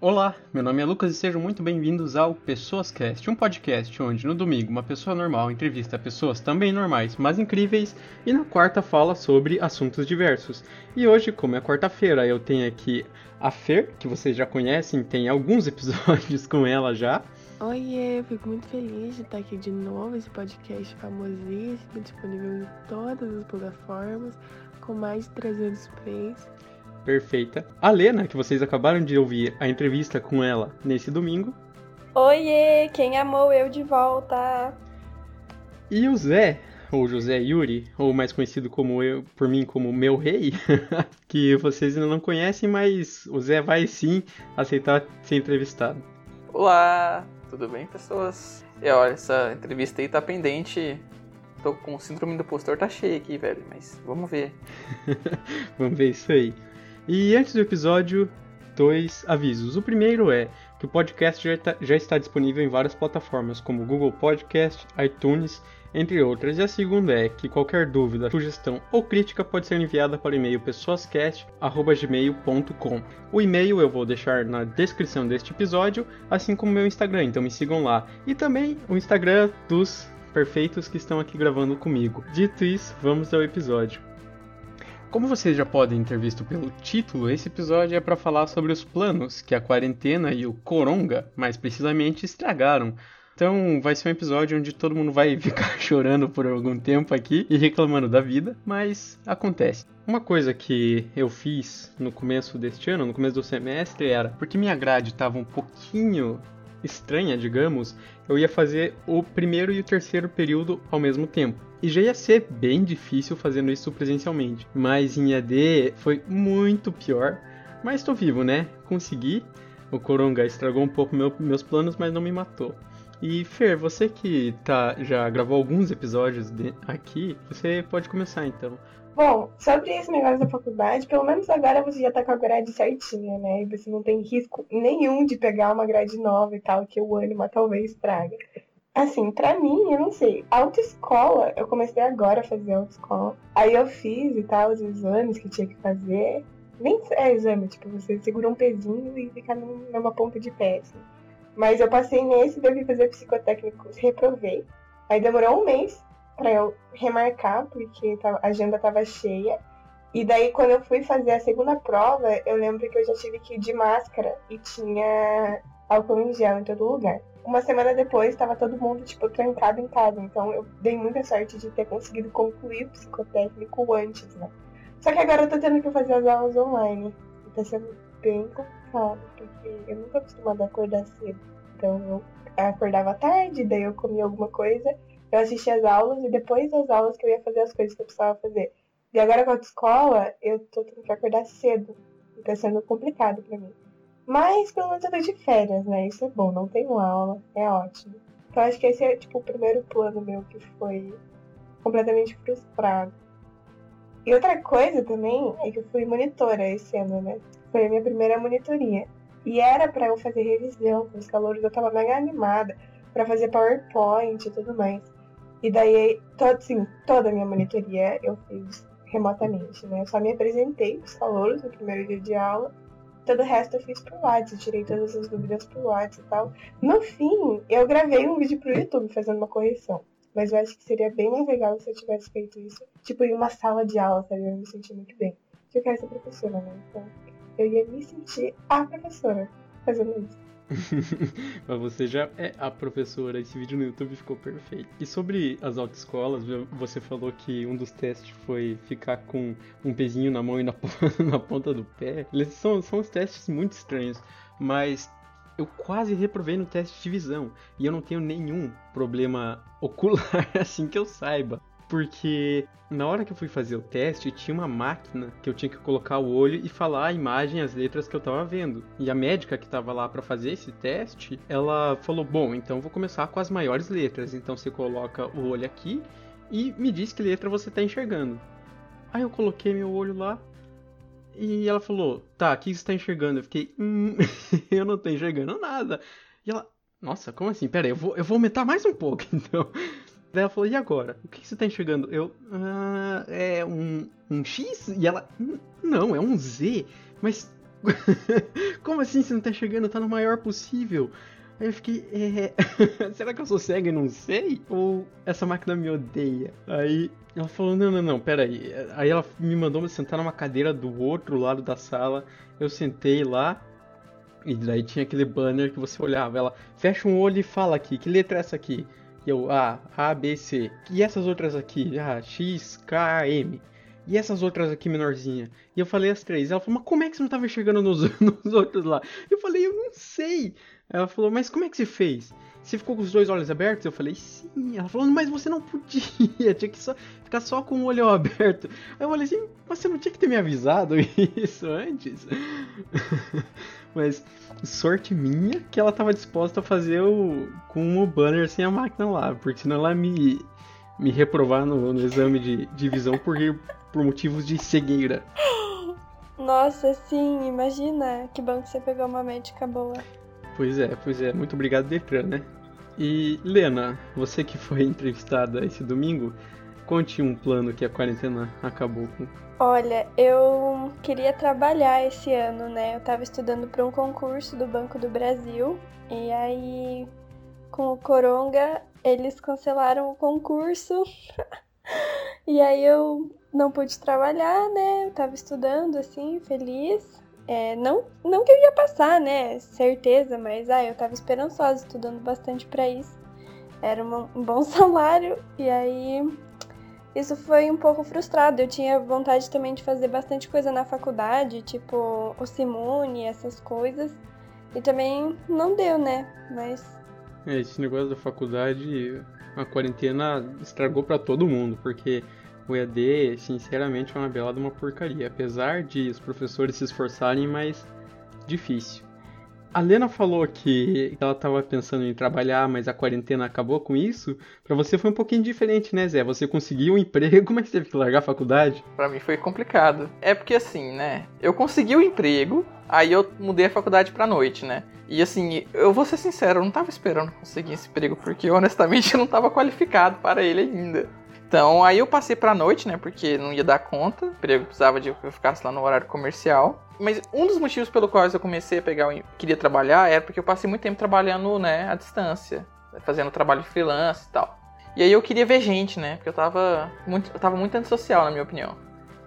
Olá, meu nome é Lucas e sejam muito bem-vindos ao Pessoas Cast, um podcast onde no domingo uma pessoa normal entrevista pessoas também normais, mas incríveis, e na quarta fala sobre assuntos diversos. E hoje, como é quarta-feira, eu tenho aqui a Fer, que vocês já conhecem, tem alguns episódios com ela já. Oiê, fico muito feliz de estar aqui de novo, esse podcast famosíssimo, disponível em todas as plataformas, com mais de 300 plays perfeita. A Lena, que vocês acabaram de ouvir a entrevista com ela nesse domingo. Oiê, quem amou eu de volta? E o Zé, ou José Yuri, ou mais conhecido como eu, por mim como meu rei, que vocês ainda não conhecem, mas o Zé vai sim aceitar ser entrevistado. Olá, tudo bem, pessoas? E olha, essa entrevista aí tá pendente. Tô com o síndrome do postor tá cheio aqui, velho, mas vamos ver. vamos ver isso aí. E antes do episódio, dois avisos. O primeiro é que o podcast já, tá, já está disponível em várias plataformas, como Google Podcast, iTunes, entre outras. E a segunda é que qualquer dúvida, sugestão ou crítica pode ser enviada para o e-mail pessoascast.gmail.com. O e-mail eu vou deixar na descrição deste episódio, assim como meu Instagram, então me sigam lá. E também o Instagram dos perfeitos que estão aqui gravando comigo. Dito isso, vamos ao episódio. Como vocês já podem ter visto pelo título, esse episódio é para falar sobre os planos que a quarentena e o coronga, mais precisamente, estragaram. Então vai ser um episódio onde todo mundo vai ficar chorando por algum tempo aqui e reclamando da vida, mas acontece. Uma coisa que eu fiz no começo deste ano, no começo do semestre, era porque minha grade estava um pouquinho estranha, digamos, eu ia fazer o primeiro e o terceiro período ao mesmo tempo. E já ia ser bem difícil fazendo isso presencialmente. Mas em AD foi muito pior. Mas estou vivo, né? Consegui. O Coronga estragou um pouco meu, meus planos, mas não me matou. E Fer, você que tá, já gravou alguns episódios de, aqui, você pode começar então. Bom, sobre esse negócio da faculdade, pelo menos agora você já tá com a grade certinha, né? E você não tem risco nenhum de pegar uma grade nova e tal, que o ânimo talvez traga. Assim, pra mim, eu não sei. Autoescola, eu comecei agora a fazer autoescola. Aí eu fiz e tal, os exames que tinha que fazer. Nem é exame, tipo, você segura um pezinho e fica numa ponta de pé, assim. Mas eu passei nesse, devi fazer psicotécnico, reprovei. Aí demorou um mês para eu remarcar, porque a agenda tava cheia. E daí, quando eu fui fazer a segunda prova, eu lembro que eu já tive que ir de máscara e tinha álcool em gel em todo lugar. Uma semana depois, estava todo mundo, tipo, trancado em casa. Então, eu dei muita sorte de ter conseguido concluir o psicotécnico antes, né? Só que agora eu tô tendo que fazer as aulas online. E tá sendo bem complicado, porque eu nunca acostumada a acordar cedo. Então, eu acordava tarde, daí eu comia alguma coisa eu assisti as aulas e depois das aulas que eu ia fazer as coisas que eu precisava fazer. E agora com a escola, eu tô tendo que acordar cedo. E tá sendo complicado para mim. Mas pelo menos eu tô de férias, né? Isso é bom, não tenho aula, é ótimo. Então acho que esse é tipo o primeiro plano meu que foi completamente frustrado. E outra coisa também é que eu fui monitora esse ano, né? Foi a minha primeira monitoria. E era para eu fazer revisão com os calores, eu tava mega animada para fazer PowerPoint e tudo mais. E daí, todo, sim, toda a minha monitoria eu fiz remotamente, né? Eu só me apresentei os calouros no primeiro dia de aula. Todo o resto eu fiz por WhatsApp, tirei todas as dúvidas por WhatsApp e tal. No fim, eu gravei um vídeo pro YouTube fazendo uma correção. Mas eu acho que seria bem mais legal se eu tivesse feito isso, tipo, em uma sala de aula, sabe? Eu me senti muito bem. Porque eu quero ser professora, né? Então, eu ia me sentir a professora fazendo isso. Mas você já é a professora. Esse vídeo no YouTube ficou perfeito. E sobre as autoescolas, você falou que um dos testes foi ficar com um pezinho na mão e na, na ponta do pé. Eles são, são uns testes muito estranhos. Mas eu quase reprovei no teste de visão. E eu não tenho nenhum problema ocular, assim que eu saiba porque na hora que eu fui fazer o teste, tinha uma máquina que eu tinha que colocar o olho e falar a imagem, as letras que eu tava vendo. E a médica que tava lá para fazer esse teste, ela falou: Bom, então vou começar com as maiores letras. Então você coloca o olho aqui e me diz que letra você tá enxergando. Aí eu coloquei meu olho lá e ela falou: Tá, o que você tá enxergando? Eu fiquei: Hum, eu não tô enxergando nada. E ela: Nossa, como assim? Pera aí, eu vou, eu vou aumentar mais um pouco então. Daí ela falou, e agora? O que, você tá enxergando? Eu, ah, é um, um X? E ela, não, é um Z. Mas Como assim você não tá chegando? Tá no maior possível. Aí eu fiquei, é... será que eu sou cego e não sei? Ou essa máquina me odeia? Aí ela falou, não, não, não, pera aí. Aí ela me mandou me sentar numa cadeira do outro lado da sala. Eu sentei lá. E daí tinha aquele banner que você olhava. Ela, fecha um olho e fala aqui, que letra é essa aqui? Eu, A, A, B, C. E essas outras aqui? Ah, X, K, M. E essas outras aqui menorzinha? E eu falei as três. Ela falou, mas como é que você não tava enxergando nos, nos outros lá? Eu falei, eu não sei. Ela falou, mas como é que você fez? Você ficou com os dois olhos abertos? Eu falei, sim. Ela falou, mas você não podia, tinha que só, ficar só com o olho aberto. Aí eu falei assim, mas você não tinha que ter me avisado isso antes? mas sorte minha que ela estava disposta a fazer o com o banner sem a máquina lá, porque senão ela me, me reprovar no, no exame de, de visão por, por motivos de cegueira. Nossa, sim, imagina que bom que você pegou uma médica boa. Pois é, pois é. Muito obrigado, Detran, né? E, Lena, você que foi entrevistada esse domingo, conte um plano que a quarentena acabou com. Olha, eu queria trabalhar esse ano, né? Eu tava estudando para um concurso do Banco do Brasil e aí com o Coronga eles cancelaram o concurso. e aí eu não pude trabalhar, né? Eu tava estudando assim, feliz. É, não, não que eu ia passar, né? Certeza, mas ah, eu tava esperançosa, estudando bastante para isso. Era um bom salário, e aí isso foi um pouco frustrado. Eu tinha vontade também de fazer bastante coisa na faculdade, tipo o Simone, essas coisas. E também não deu, né? Mas. É, esse negócio da faculdade, a quarentena estragou para todo mundo, porque o EAD, sinceramente, é uma belada uma porcaria. Apesar de os professores se esforçarem, mas difícil. A Lena falou que ela estava pensando em trabalhar, mas a quarentena acabou com isso. Para você foi um pouquinho diferente, né, Zé? Você conseguiu um emprego, mas teve que largar a faculdade? Para mim foi complicado. É porque assim, né? Eu consegui o um emprego, aí eu mudei a faculdade pra noite, né? E assim, eu vou ser sincero, eu não tava esperando conseguir esse emprego, porque honestamente eu não tava qualificado para ele ainda. Então, aí eu passei pra noite, né? Porque não ia dar conta. O emprego precisava de que eu ficasse lá no horário comercial. Mas um dos motivos pelo qual eu comecei a pegar, queria trabalhar, era porque eu passei muito tempo trabalhando, né, à distância, fazendo trabalho freelance e tal. E aí eu queria ver gente, né? Porque eu tava muito, eu tava muito antissocial, na minha opinião.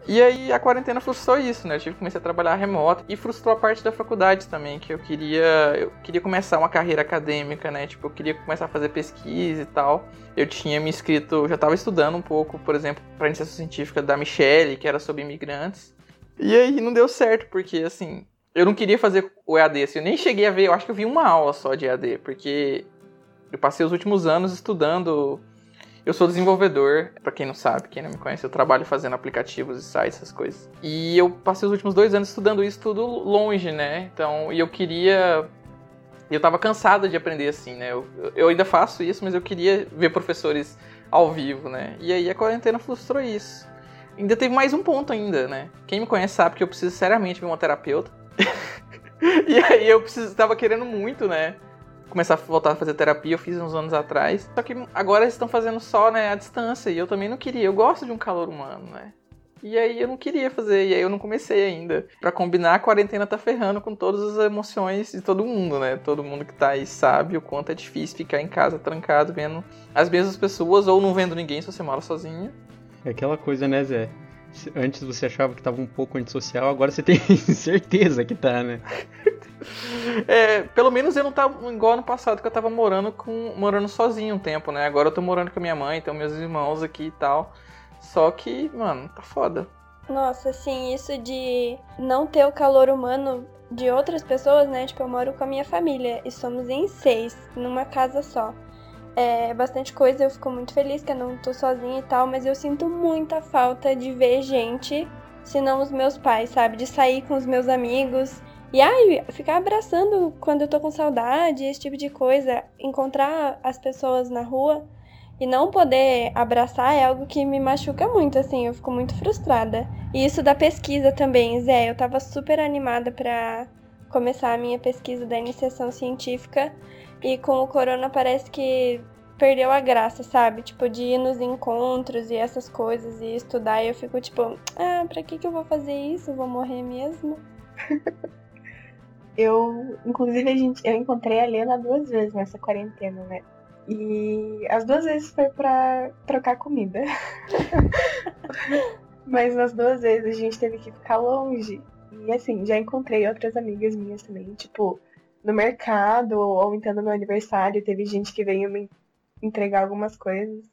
E aí a quarentena frustrou isso, né? Eu tive que começar a trabalhar remoto e frustrou a parte da faculdade também, que eu queria, eu queria começar uma carreira acadêmica, né? Tipo, eu queria começar a fazer pesquisa e tal. Eu tinha me inscrito, já estava estudando um pouco, por exemplo, para iniciação científica da Michelle, que era sobre imigrantes. E aí não deu certo, porque assim, eu não queria fazer o EAD, assim, eu nem cheguei a ver, eu acho que eu vi uma aula só de EAD, porque eu passei os últimos anos estudando eu sou desenvolvedor, para quem não sabe, quem não me conhece, eu trabalho fazendo aplicativos e sites, essas coisas. E eu passei os últimos dois anos estudando isso tudo longe, né? Então, e eu queria. Eu tava cansado de aprender assim, né? Eu, eu ainda faço isso, mas eu queria ver professores ao vivo, né? E aí a quarentena frustrou isso. Ainda teve mais um ponto ainda, né? Quem me conhece sabe que eu preciso seriamente ver uma terapeuta. e aí eu preciso, tava querendo muito, né? Começar a voltar a fazer terapia, eu fiz uns anos atrás. Só que agora eles estão fazendo só, né, à distância, e eu também não queria. Eu gosto de um calor humano, né? E aí eu não queria fazer, e aí eu não comecei ainda. Para combinar, a quarentena tá ferrando com todas as emoções de todo mundo, né? Todo mundo que tá aí sabe o quanto é difícil ficar em casa trancado, vendo as mesmas pessoas, ou não vendo ninguém se você mora sozinho. É aquela coisa, né, Zé? Antes você achava que tava um pouco antissocial, agora você tem certeza que tá, né? É, pelo menos eu não tava igual no passado, que eu tava morando com morando sozinho um tempo, né? Agora eu tô morando com a minha mãe, então meus irmãos aqui e tal. Só que, mano, tá foda. Nossa, assim, isso de não ter o calor humano de outras pessoas, né? Tipo, eu moro com a minha família e somos em seis, numa casa só. É bastante coisa, eu fico muito feliz que eu não tô sozinha e tal, mas eu sinto muita falta de ver gente, se não os meus pais, sabe? De sair com os meus amigos e ai, ficar abraçando quando eu tô com saudade, esse tipo de coisa, encontrar as pessoas na rua e não poder abraçar é algo que me machuca muito, assim, eu fico muito frustrada. E isso da pesquisa também, Zé, eu tava super animada para começar a minha pesquisa da iniciação científica e com o corona parece que perdeu a graça, sabe? Tipo, de ir nos encontros e essas coisas e estudar. E eu fico tipo, ah, pra que, que eu vou fazer isso? Vou morrer mesmo? Eu, inclusive, a gente, eu encontrei a Lena duas vezes nessa quarentena, né? E as duas vezes foi pra trocar comida. Mas nas duas vezes a gente teve que ficar longe. E assim, já encontrei outras amigas minhas também, tipo, no mercado ou então no meu aniversário, teve gente que veio me entregar algumas coisas.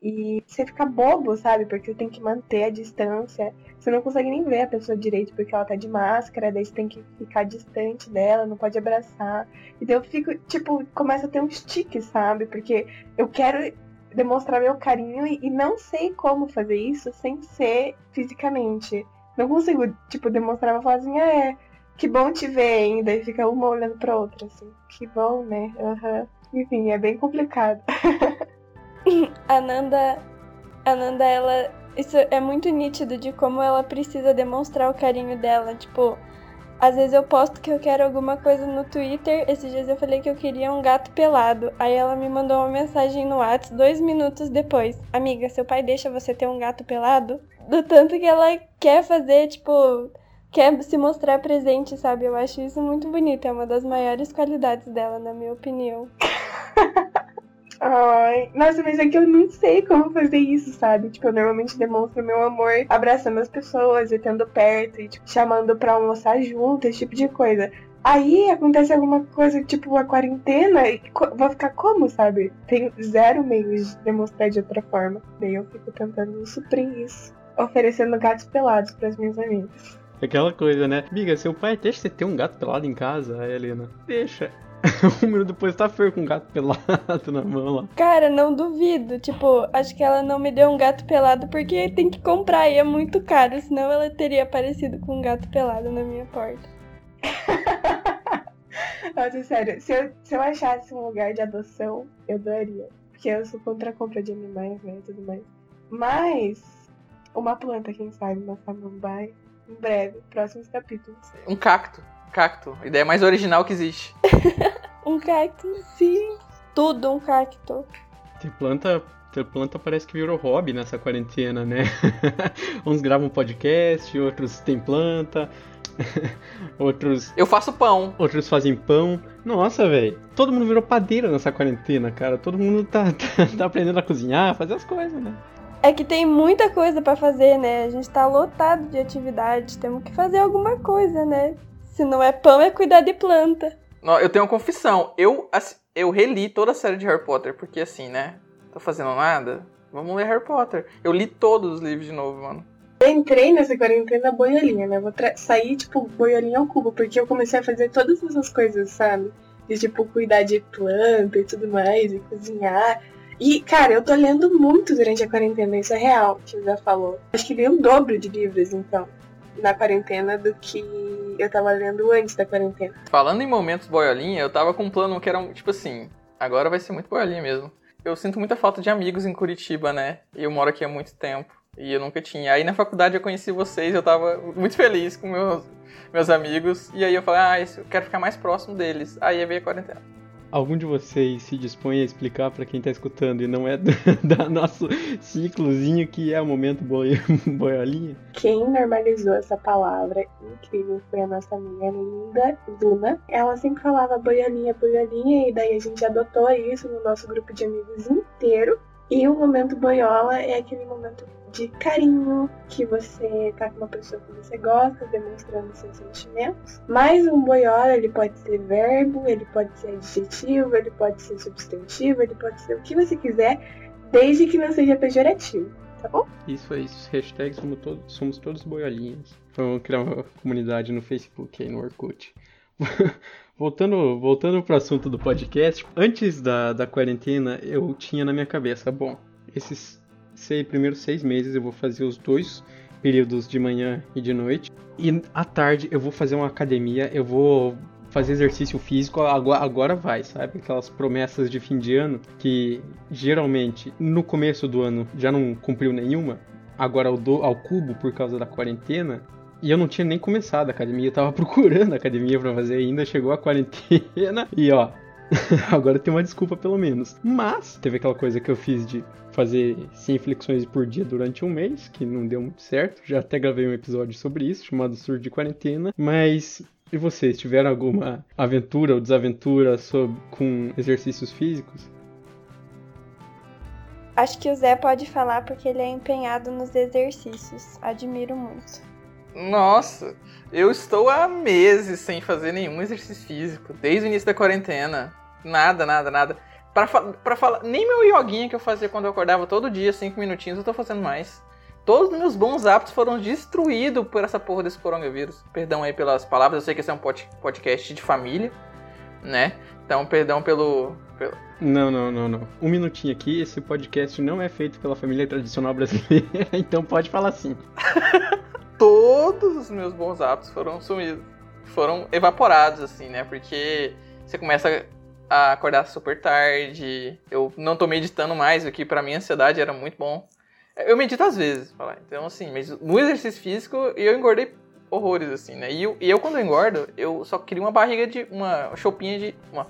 E você fica bobo, sabe? Porque tem que manter a distância. Você não consegue nem ver a pessoa direito porque ela tá de máscara, daí você tem que ficar distante dela, não pode abraçar. E daí eu fico, tipo, começa a ter um stick, sabe? Porque eu quero demonstrar meu carinho e, e não sei como fazer isso sem ser fisicamente. Não consigo, tipo, demonstrar uma vozinha, ah, é, que bom te ver ainda. E fica uma olhando pra outra, assim. Que bom, né? Uhum. Enfim, é bem complicado. a Nanda, a Nanda, ela. Isso é muito nítido de como ela precisa demonstrar o carinho dela. Tipo, às vezes eu posto que eu quero alguma coisa no Twitter. Esses dias eu falei que eu queria um gato pelado. Aí ela me mandou uma mensagem no WhatsApp dois minutos depois. Amiga, seu pai deixa você ter um gato pelado? Do tanto que ela quer fazer, tipo, quer se mostrar presente, sabe? Eu acho isso muito bonito. É uma das maiores qualidades dela, na minha opinião. Ai, nossa, mas é que eu não sei como fazer isso, sabe? Tipo, eu normalmente demonstro meu amor abraçando as pessoas e tendo perto e tipo, chamando pra almoçar junto, esse tipo de coisa. Aí acontece alguma coisa, tipo a quarentena, e vou ficar como, sabe? Tenho zero meios de demonstrar de outra forma. Daí eu fico tentando suprir isso, oferecendo gatos pelados para as minhas amigas. Aquela coisa, né? Amiga, seu pai deixa você ter um gato pelado em casa, Helena. Deixa. um minuto depois tá feio com um gato pelado na mão lá. Cara, não duvido. Tipo, acho que ela não me deu um gato pelado porque tem que comprar e é muito caro. Senão ela teria aparecido com um gato pelado na minha porta. Nossa, sério, se eu, se eu achasse um lugar de adoção, eu daria. Porque eu sou contra a compra de animais, né, e tudo mais. Mas, uma planta, quem sabe, uma samambaia, em breve, próximos capítulos. Um cacto. Cacto. Ideia mais original que existe. um cacto, sim. Tudo um cacto. Ter planta, ter planta parece que virou hobby nessa quarentena, né? Uns gravam podcast, outros têm planta. outros. Eu faço pão. Outros fazem pão. Nossa, velho. Todo mundo virou padeira nessa quarentena, cara. Todo mundo tá, tá, tá aprendendo a cozinhar, fazer as coisas, né? É que tem muita coisa para fazer, né? A gente tá lotado de atividades. Temos que fazer alguma coisa, né? Se não é pão, é cuidar de planta. Eu tenho uma confissão. Eu, eu reli toda a série de Harry Potter, porque assim, né? Tô fazendo nada. Vamos ler Harry Potter. Eu li todos os livros de novo, mano. Eu entrei nessa quarentena boiolinha, né? Vou sair, tipo, boiolinha ao cubo, porque eu comecei a fazer todas essas coisas, sabe? De, tipo, cuidar de planta e tudo mais, e cozinhar. E, cara, eu tô lendo muito durante a quarentena, isso é real, que já falou. Acho que li o dobro de livros, então na quarentena do que eu tava lendo antes da quarentena. Falando em momentos boiolinha, eu tava com um plano que era tipo assim, agora vai ser muito boiolinha mesmo. Eu sinto muita falta de amigos em Curitiba, né? Eu moro aqui há muito tempo. E eu nunca tinha. Aí na faculdade eu conheci vocês, eu tava muito feliz com meus, meus amigos. E aí eu falei, ah, eu quero ficar mais próximo deles. Aí veio a quarentena. Algum de vocês se dispõe a explicar para quem tá escutando e não é do, da nosso ciclozinho que é o momento boi, boiolinha? Quem normalizou essa palavra incrível foi a nossa amiga linda, Duna. Ela sempre falava boiolinha, boiolinha, e daí a gente adotou isso no nosso grupo de amigos inteiro. E o momento boiola é aquele momento de carinho, que você tá com uma pessoa que você gosta, demonstrando seus sentimentos. Mas um boiola, ele pode ser verbo, ele pode ser adjetivo, ele pode ser substantivo, ele pode ser o que você quiser, desde que não seja pejorativo. Tá bom? Isso é isso. Hashtag somos todos, somos todos boiolinhas. Vamos criar uma comunidade no Facebook aí no Orkut. voltando, voltando pro assunto do podcast, antes da, da quarentena eu tinha na minha cabeça, bom, esses sei, primeiros seis meses eu vou fazer os dois períodos de manhã e de noite. E à tarde eu vou fazer uma academia, eu vou fazer exercício físico, agora, agora vai, sabe? Aquelas promessas de fim de ano que geralmente no começo do ano já não cumpriu nenhuma, agora ao, ao cubo por causa da quarentena. E eu não tinha nem começado a academia, eu tava procurando a academia para fazer ainda, chegou a quarentena e ó, Agora tem uma desculpa pelo menos. Mas teve aquela coisa que eu fiz de fazer 100 flexões por dia durante um mês, que não deu muito certo. Já até gravei um episódio sobre isso, chamado Surdo de Quarentena. Mas E vocês tiveram alguma aventura ou desaventura sobre, com exercícios físicos? Acho que o Zé pode falar porque ele é empenhado nos exercícios. Admiro muito. Nossa, eu estou há meses sem fazer nenhum exercício físico, desde o início da quarentena. Nada, nada, nada. Pra, pra falar, nem meu yoguinha que eu fazia quando eu acordava todo dia, cinco minutinhos, eu tô fazendo mais. Todos os meus bons hábitos foram destruídos por essa porra desse coronavírus. Perdão aí pelas palavras, eu sei que esse é um podcast de família, né? Então, perdão pelo, pelo... Não, não, não, não. Um minutinho aqui, esse podcast não é feito pela família tradicional brasileira, então pode falar sim. Todos os meus bons hábitos foram sumidos. Foram evaporados, assim, né? Porque você começa a acordar super tarde. Eu não tô meditando mais, o que pra mim a ansiedade era muito bom. Eu medito às vezes, falar. Então, assim, mas no exercício físico eu engordei horrores, assim, né? E eu, e eu quando eu engordo, eu só queria uma barriga de. uma chopinha de. uma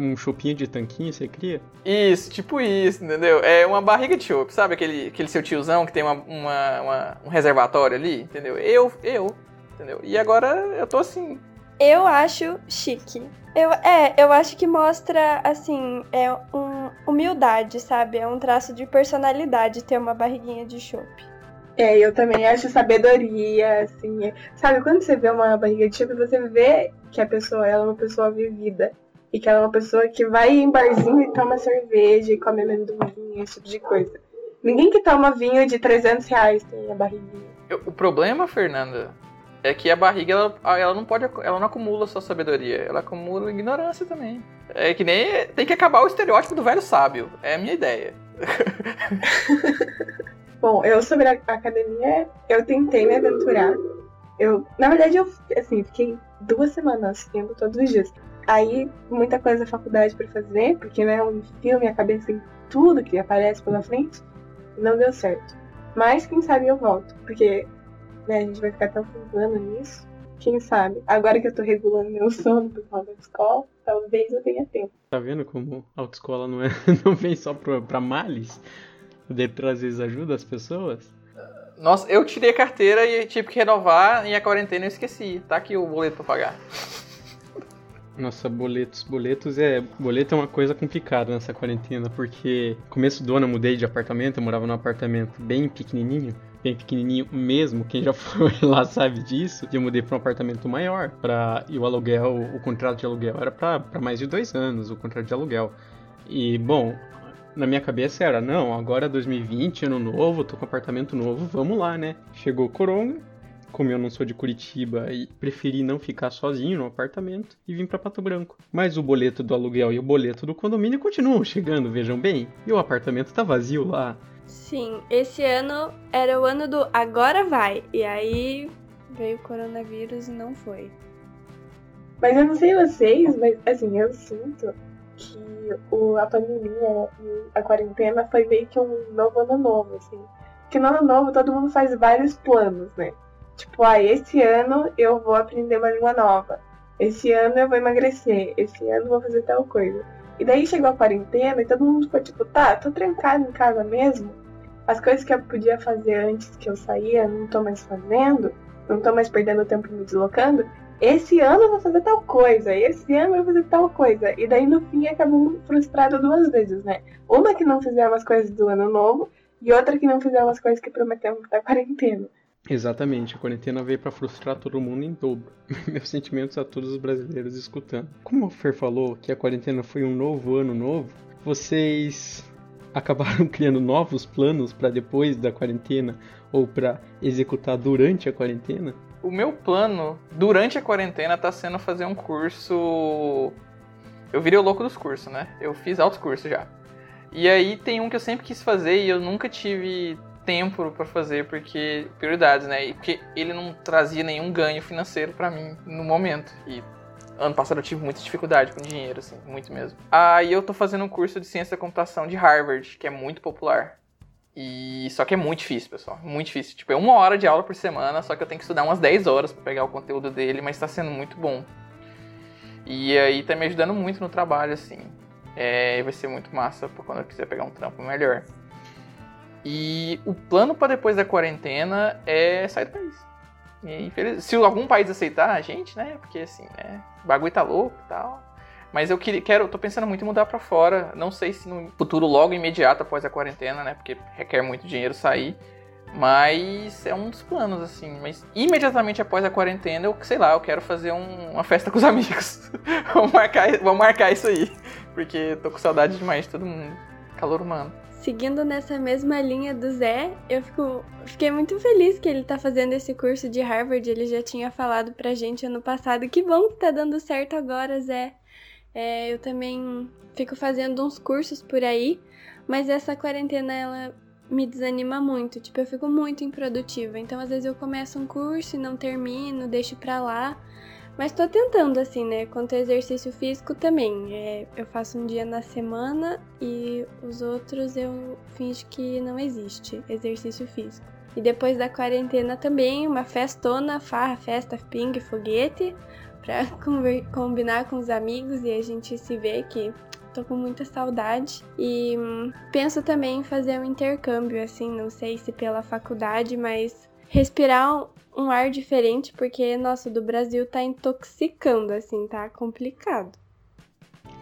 um chopinho de tanquinho você cria? Isso, tipo isso, entendeu? É uma barriga de chopp, sabe aquele, aquele seu tiozão que tem uma, uma, uma, um reservatório ali, entendeu? Eu, eu, entendeu? E agora eu tô assim. Eu acho chique. Eu, é, eu acho que mostra, assim, é um, humildade, sabe? É um traço de personalidade ter uma barriguinha de chope. É, eu também acho sabedoria, assim. Sabe, quando você vê uma barriga de chope, você vê que a pessoa ela é uma pessoa vivida. E que ela é uma pessoa que vai em barzinho e toma cerveja e come amendoim, esse tipo de coisa. Ninguém que toma vinho de 300 reais tem a barriguinha. O problema, Fernanda, é que a barriga ela, ela não pode ela não acumula só sabedoria, ela acumula ignorância também. É que nem tem que acabar o estereótipo do velho sábio. É a minha ideia. Bom, eu sobre a academia, eu tentei me aventurar. Eu, na verdade, eu assim, fiquei duas semanas indo todos os dias. Aí, muita coisa da faculdade para fazer, porque né, um filme, a cabeça em tudo que aparece pela frente, não deu certo. Mas quem sabe eu volto, porque né? A gente vai ficar até o fim do ano nisso. Quem sabe? Agora que eu tô regulando meu sono por causa da escola, talvez eu tenha tempo. Tá vendo como a autoescola não, é, não vem só pra, pra males? Dentro às vezes ajuda as pessoas? Nossa, eu tirei a carteira e tive que renovar e a quarentena eu esqueci. Tá aqui o boleto pra pagar. Nossa, boletos. Boletos é. Boleto é uma coisa complicada nessa quarentena, porque começo do ano eu mudei de apartamento, eu morava num apartamento bem pequenininho bem pequenininho mesmo, quem já foi lá sabe disso. Eu mudei para um apartamento maior, para e o aluguel, o contrato de aluguel era para mais de dois anos, o contrato de aluguel. E bom, na minha cabeça era, não, agora é 2020, ano novo, tô com apartamento novo, vamos lá, né? Chegou o coronga, como eu não sou de Curitiba e preferi não ficar sozinho no apartamento e vim para Pato Branco. Mas o boleto do aluguel e o boleto do condomínio continuam chegando, vejam bem. E o apartamento tá vazio lá. Sim, esse ano era o ano do agora vai. E aí veio o coronavírus e não foi. Mas eu não sei vocês, mas assim, eu sinto que o, a pandemia e a quarentena foi meio que um novo ano novo, assim. Porque no ano novo todo mundo faz vários planos, né? Tipo, ah, esse ano eu vou aprender uma língua nova. Esse ano eu vou emagrecer. Esse ano eu vou fazer tal coisa. E daí chegou a quarentena e todo mundo ficou tipo, tá, tô trancado em casa mesmo. As coisas que eu podia fazer antes que eu saía, não tô mais fazendo. Não tô mais perdendo tempo me deslocando. Esse ano eu vou fazer tal coisa, esse ano eu vou fazer tal coisa. E daí no fim acabou frustrado duas vezes, né? Uma que não fizeram as coisas do ano novo e outra que não fizeram as coisas que prometemos da quarentena. Exatamente, a quarentena veio para frustrar todo mundo em dobro. Meus sentimentos a todos os brasileiros escutando. Como o Fer falou que a quarentena foi um novo ano novo, vocês acabaram criando novos planos para depois da quarentena ou para executar durante a quarentena? O meu plano durante a quarentena tá sendo fazer um curso. Eu virei o louco dos cursos, né? Eu fiz altos cursos já. E aí tem um que eu sempre quis fazer e eu nunca tive tempo para fazer porque prioridades, né? E porque ele não trazia nenhum ganho financeiro para mim no momento. E ano passado eu tive muita dificuldade com dinheiro, assim, muito mesmo. Aí eu tô fazendo um curso de ciência da computação de Harvard, que é muito popular. E só que é muito difícil, pessoal. Muito difícil. Tipo, é uma hora de aula por semana, só que eu tenho que estudar umas 10 horas para pegar o conteúdo dele, mas tá sendo muito bom. E aí tá me ajudando muito no trabalho, assim. É, vai ser muito massa pra quando eu quiser pegar um trampo melhor. E o plano para depois da quarentena é sair do país. E, se algum país aceitar a gente, né? Porque assim, né? O bagulho tá louco e tal. Mas eu queria, quero, tô pensando muito em mudar para fora. Não sei se no futuro logo imediato após a quarentena, né? Porque requer muito dinheiro sair. Mas é um dos planos, assim. Mas imediatamente após a quarentena, eu sei lá, eu quero fazer um, uma festa com os amigos. vamos, marcar, vamos marcar isso aí. Porque tô com saudade demais de todo mundo. Calor humano. Seguindo nessa mesma linha do Zé, eu fico, fiquei muito feliz que ele tá fazendo esse curso de Harvard. Ele já tinha falado pra gente ano passado. Que bom que tá dando certo agora, Zé. É, eu também fico fazendo uns cursos por aí, mas essa quarentena ela me desanima muito. Tipo, eu fico muito improdutiva. Então, às vezes eu começo um curso e não termino, deixo pra lá. Mas tô tentando, assim, né? Quanto ao exercício físico também. É, eu faço um dia na semana e os outros eu finjo que não existe exercício físico. E depois da quarentena também, uma festona, farra, festa, ping, foguete, pra combinar com os amigos e a gente se vê que tô com muita saudade e hum, penso também em fazer um intercâmbio, assim, não sei se pela faculdade, mas respirar um, um ar diferente, porque, nossa, do Brasil tá intoxicando, assim, tá complicado.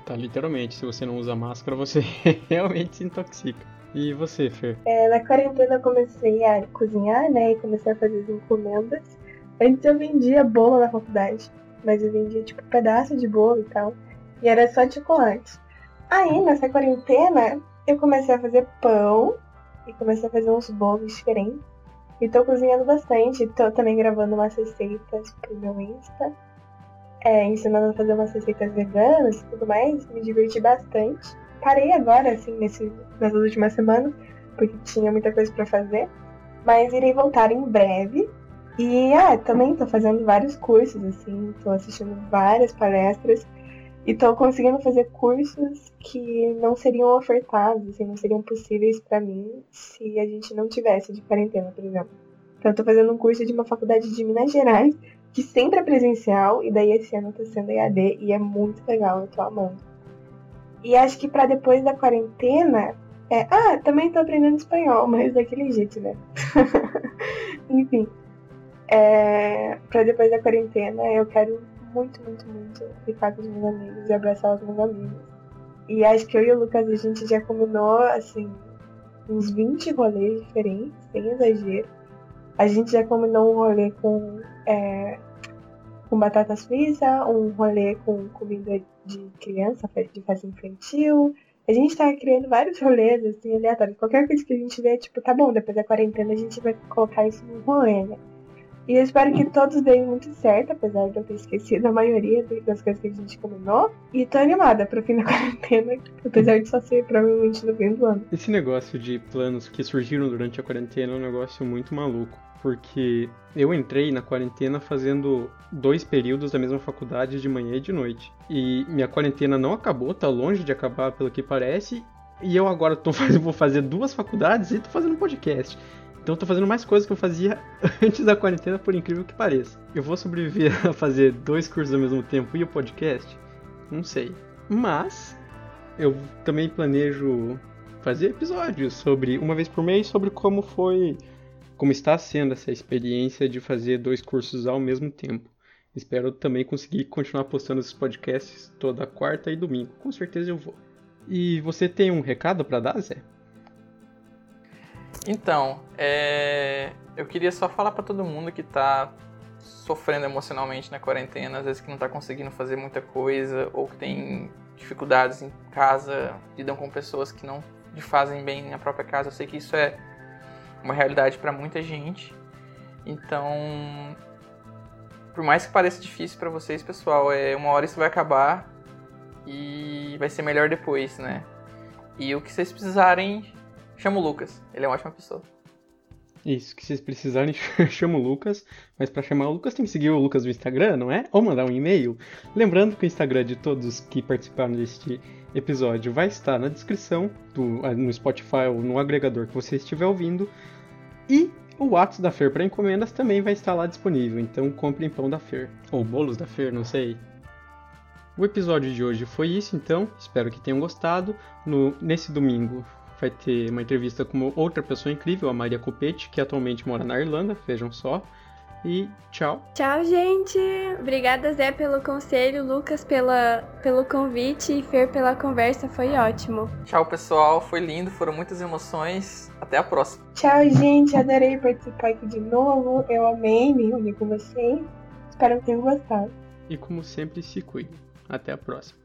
Tá, literalmente, se você não usa máscara, você realmente se intoxica. E você, Fer? É, na quarentena eu comecei a cozinhar, né, e comecei a fazer as encomendas. Antes eu vendia bolo na faculdade, mas eu vendia, tipo, pedaço de bolo e tal. E era só chocolate. Aí, nessa quarentena, eu comecei a fazer pão e comecei a fazer uns bolos diferentes. E tô cozinhando bastante, tô também gravando umas receitas pro meu Insta. É, ensinando a fazer umas receitas veganas e tudo mais, me diverti bastante. Parei agora, assim, nesse, nessas últimas semanas, porque tinha muita coisa para fazer. Mas irei voltar em breve. E ah, também tô fazendo vários cursos, assim, tô assistindo várias palestras. E tô conseguindo fazer cursos que não seriam ofertados, assim, não seriam possíveis para mim se a gente não tivesse de quarentena, por exemplo. Então, eu tô fazendo um curso de uma faculdade de Minas Gerais, que sempre é presencial, e daí esse ano tá sendo EAD, e é muito legal, eu tô amando. E acho que para depois da quarentena. É... Ah, também tô aprendendo espanhol, mas daquele jeito, né? Enfim. É... Pra depois da quarentena, eu quero muito, muito, muito ficar com os meus amigos e abraçar os meus amigos. E acho que eu e o Lucas a gente já combinou, assim, uns 20 rolês diferentes, sem exagero. A gente já combinou um rolê com, é, com batata suíça, um rolê com comida de criança, de festa infantil. A gente tá criando vários rolês, assim, aleatórios. Qualquer coisa que a gente vê, tipo, tá bom, depois da quarentena a gente vai colocar isso no rolê, né? E eu espero que todos deem muito certo, apesar de eu ter esquecido a maioria das coisas que a gente combinou. E tô animada pro fim da quarentena, apesar de só ser provavelmente no fim do ano. Esse negócio de planos que surgiram durante a quarentena é um negócio muito maluco. Porque eu entrei na quarentena fazendo dois períodos da mesma faculdade de manhã e de noite. E minha quarentena não acabou, tá longe de acabar pelo que parece. E eu agora tô, vou fazer duas faculdades e tô fazendo um podcast. Então eu tô fazendo mais coisas que eu fazia antes da quarentena, por incrível que pareça. Eu vou sobreviver a fazer dois cursos ao mesmo tempo e o podcast? Não sei. Mas eu também planejo fazer episódios sobre uma vez por mês sobre como foi, como está sendo essa experiência de fazer dois cursos ao mesmo tempo. Espero também conseguir continuar postando esses podcasts toda quarta e domingo. Com certeza eu vou. E você tem um recado para dar, Zé? Então, é... eu queria só falar para todo mundo que tá sofrendo emocionalmente na quarentena, às vezes que não tá conseguindo fazer muita coisa ou que tem dificuldades em casa, lidam com pessoas que não lhe fazem bem na própria casa. Eu sei que isso é uma realidade para muita gente. Então, por mais que pareça difícil para vocês, pessoal, é uma hora isso vai acabar e vai ser melhor depois, né? E o que vocês precisarem, chama o Lucas. Ele é uma ótima pessoa. Isso, que vocês precisarem, chama o Lucas. Mas para chamar o Lucas tem que seguir o Lucas no Instagram, não é? Ou mandar um e-mail. Lembrando que o Instagram de todos que participaram deste episódio vai estar na descrição, do, ah, no Spotify ou no agregador que você estiver ouvindo. E o WhatsApp da Fer para encomendas também vai estar lá disponível. Então comprem pão da Fer. Ou bolos da Fer, não sei. O episódio de hoje foi isso, então. Espero que tenham gostado. No, nesse domingo vai ter uma entrevista com outra pessoa incrível, a Maria Copete, que atualmente mora na Irlanda, vejam só. e tchau. Tchau, gente. Obrigada, Zé, pelo conselho, Lucas pela, pelo convite e Fer pela conversa. Foi ótimo. Tchau, pessoal. Foi lindo, foram muitas emoções. Até a próxima. Tchau, gente. Adorei participar aqui de novo. Eu amei me reunir com vocês. Espero que tenham gostado. E como sempre, se cuide. Até a próxima.